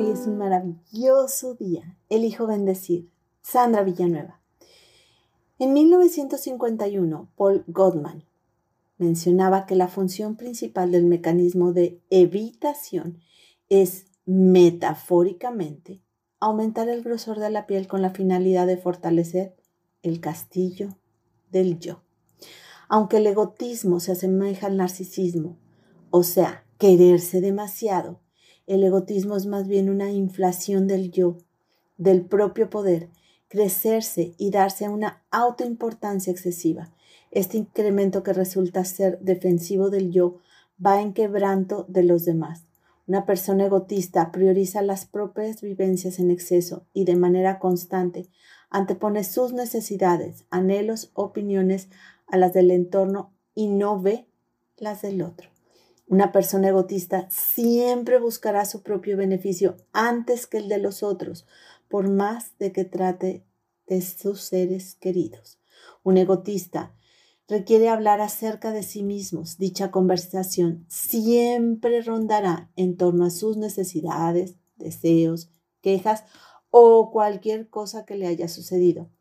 Hoy es un maravilloso día. Elijo bendecir. Sandra Villanueva. En 1951, Paul Gottman mencionaba que la función principal del mecanismo de evitación es metafóricamente aumentar el grosor de la piel con la finalidad de fortalecer el castillo del yo. Aunque el egotismo se asemeja al narcisismo, o sea, quererse demasiado, el egotismo es más bien una inflación del yo, del propio poder, crecerse y darse una autoimportancia excesiva. Este incremento que resulta ser defensivo del yo va en quebranto de los demás. Una persona egotista prioriza las propias vivencias en exceso y de manera constante antepone sus necesidades, anhelos, opiniones a las del entorno y no ve las del otro. Una persona egotista siempre buscará su propio beneficio antes que el de los otros, por más de que trate de sus seres queridos. Un egotista requiere hablar acerca de sí mismos. Dicha conversación siempre rondará en torno a sus necesidades, deseos, quejas o cualquier cosa que le haya sucedido.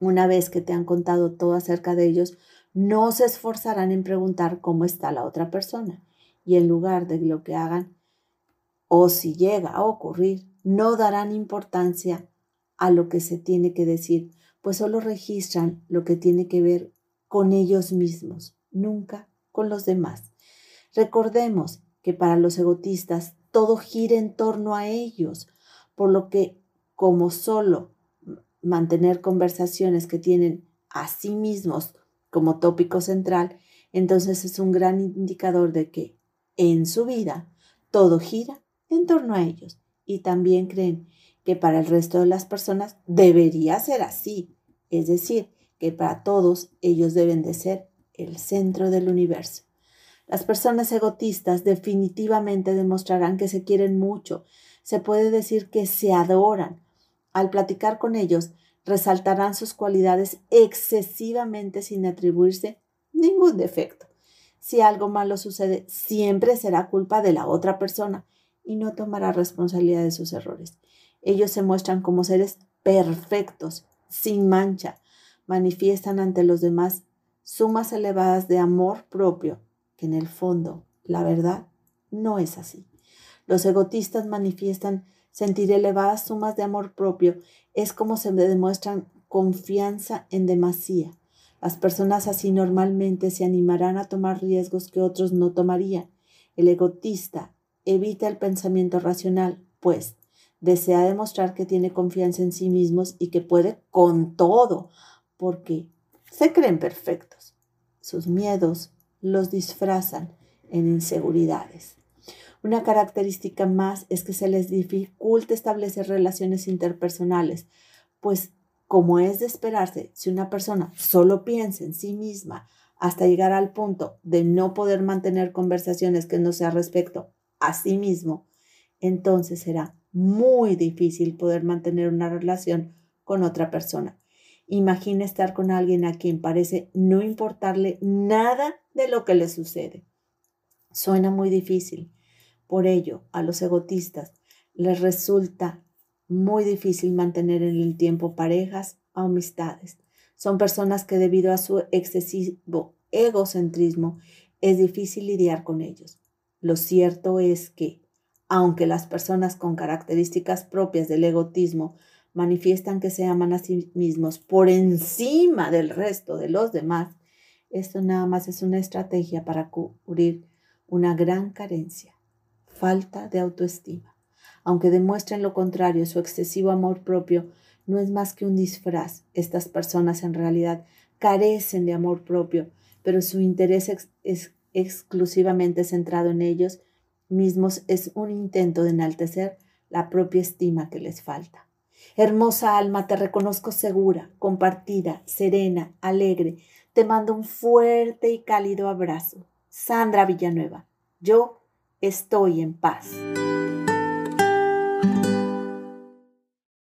Una vez que te han contado todo acerca de ellos, no se esforzarán en preguntar cómo está la otra persona y en lugar de lo que hagan, o si llega a ocurrir, no darán importancia a lo que se tiene que decir, pues solo registran lo que tiene que ver con ellos mismos, nunca con los demás. Recordemos que para los egotistas todo gira en torno a ellos, por lo que como solo mantener conversaciones que tienen a sí mismos como tópico central, entonces es un gran indicador de que en su vida, todo gira en torno a ellos y también creen que para el resto de las personas debería ser así, es decir, que para todos ellos deben de ser el centro del universo. Las personas egotistas definitivamente demostrarán que se quieren mucho, se puede decir que se adoran. Al platicar con ellos, resaltarán sus cualidades excesivamente sin atribuirse ningún defecto si algo malo sucede, siempre será culpa de la otra persona y no tomará responsabilidad de sus errores. Ellos se muestran como seres perfectos, sin mancha, manifiestan ante los demás sumas elevadas de amor propio, que en el fondo, la verdad, no es así. Los egotistas manifiestan sentir elevadas sumas de amor propio, es como se demuestran confianza en demasía las personas así normalmente se animarán a tomar riesgos que otros no tomarían. El egotista evita el pensamiento racional, pues desea demostrar que tiene confianza en sí mismos y que puede con todo, porque se creen perfectos. Sus miedos los disfrazan en inseguridades. Una característica más es que se les dificulta establecer relaciones interpersonales, pues como es de esperarse, si una persona solo piensa en sí misma hasta llegar al punto de no poder mantener conversaciones que no sea respecto a sí mismo, entonces será muy difícil poder mantener una relación con otra persona. Imagina estar con alguien a quien parece no importarle nada de lo que le sucede. Suena muy difícil. Por ello, a los egotistas les resulta muy difícil mantener en el tiempo parejas o amistades. Son personas que debido a su excesivo egocentrismo es difícil lidiar con ellos. Lo cierto es que, aunque las personas con características propias del egotismo manifiestan que se aman a sí mismos por encima del resto de los demás, esto nada más es una estrategia para cubrir una gran carencia, falta de autoestima aunque demuestren lo contrario, su excesivo amor propio no es más que un disfraz. Estas personas en realidad carecen de amor propio, pero su interés exclusivamente centrado en ellos mismos es un intento de enaltecer la propia estima que les falta. Hermosa alma, te reconozco segura, compartida, serena, alegre. Te mando un fuerte y cálido abrazo. Sandra Villanueva, yo estoy en paz.